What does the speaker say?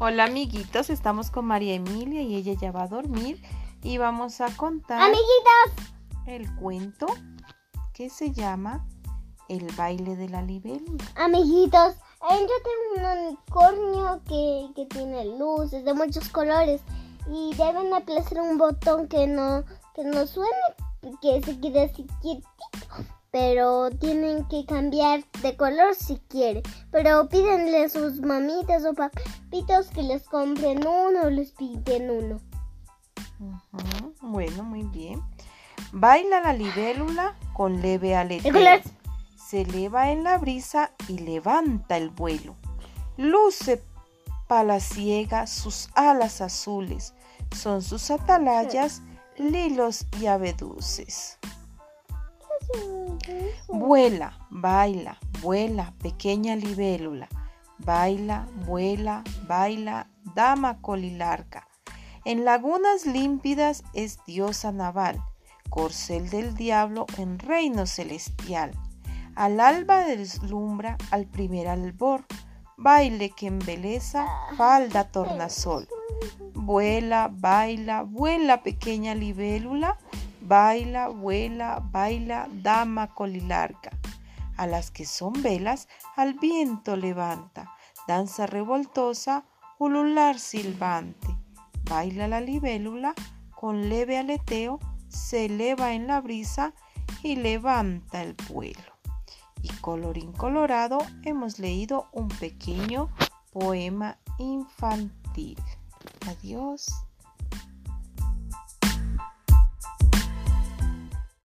Hola amiguitos, estamos con María Emilia y ella ya va a dormir y vamos a contar Amiguitos, el cuento que se llama El baile de la libélula. amiguitos, eh, yo tengo un unicornio que, que tiene luces de muchos colores y deben aplazar un botón que no, que no suene, que se quede así. Pero tienen que cambiar de color si quieren. Pero pídenle a sus mamitas o papitos que les compren uno o les piden uno. Bueno, muy bien. Baila la libélula con leve aleteo. Se eleva en la brisa y levanta el vuelo. Luce palaciega sus alas azules. Son sus atalayas, lilos y abeduces. Vuela, baila, vuela, pequeña libélula. Baila, vuela, baila, dama colilarca. En lagunas límpidas es diosa naval, corcel del diablo en reino celestial. Al alba deslumbra al primer albor, baile que embeleza, falda tornasol. Vuela, baila, vuela, pequeña libélula, baila, vuela, baila, dama colilarca. A las que son velas, al viento levanta, danza revoltosa, ulular silbante. Baila la libélula, con leve aleteo, se eleva en la brisa y levanta el vuelo. Y colorín colorado, hemos leído un pequeño poema infantil. Adiós.